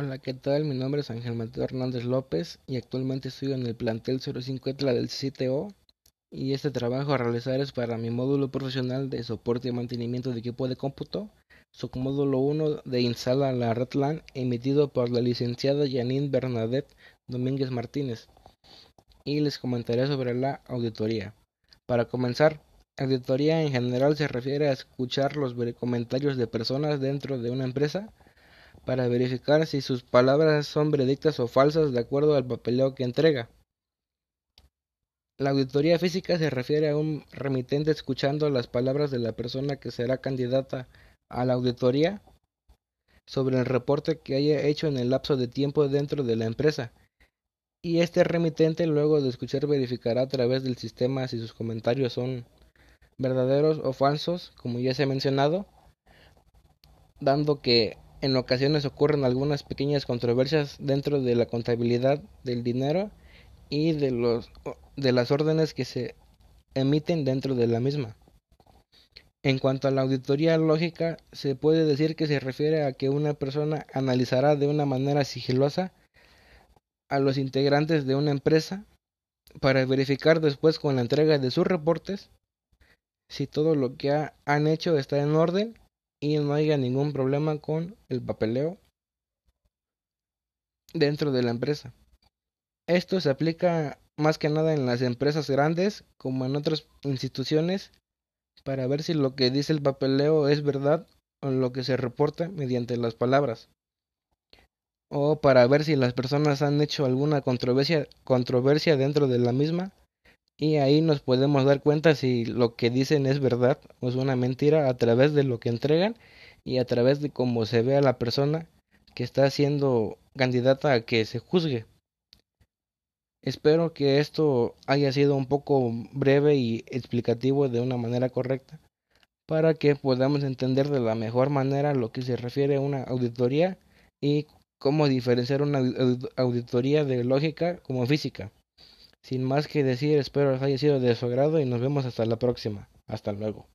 Hola, ¿qué tal? Mi nombre es Ángel Mateo Hernández López y actualmente estoy en el plantel 05 ETLA del CTO y este trabajo a realizar es para mi módulo profesional de soporte y mantenimiento de equipo de cómputo, submódulo 1 de Instala la Red LAN emitido por la licenciada Janine Bernadette Domínguez Martínez y les comentaré sobre la auditoría. Para comenzar, auditoría en general se refiere a escuchar los comentarios de personas dentro de una empresa para verificar si sus palabras son veredictas o falsas de acuerdo al papeleo que entrega. La auditoría física se refiere a un remitente escuchando las palabras de la persona que será candidata a la auditoría sobre el reporte que haya hecho en el lapso de tiempo dentro de la empresa. Y este remitente luego de escuchar verificará a través del sistema si sus comentarios son verdaderos o falsos, como ya se ha mencionado, dando que en ocasiones ocurren algunas pequeñas controversias dentro de la contabilidad del dinero y de, los, de las órdenes que se emiten dentro de la misma. En cuanto a la auditoría lógica, se puede decir que se refiere a que una persona analizará de una manera sigilosa a los integrantes de una empresa para verificar después con la entrega de sus reportes si todo lo que han hecho está en orden y no haya ningún problema con el papeleo dentro de la empresa. Esto se aplica más que nada en las empresas grandes como en otras instituciones para ver si lo que dice el papeleo es verdad o lo que se reporta mediante las palabras o para ver si las personas han hecho alguna controversia, dentro de la misma y ahí nos podemos dar cuenta si lo que dicen es verdad o es una mentira a través de lo que entregan y a través de cómo se ve a la persona que está siendo candidata a que se juzgue. Espero que esto haya sido un poco breve y explicativo de una manera correcta para que podamos entender de la mejor manera lo que se refiere a una auditoría y cómo diferenciar una auditoría de lógica como física. Sin más que decir, espero haya sido de su agrado y nos vemos hasta la próxima. Hasta luego.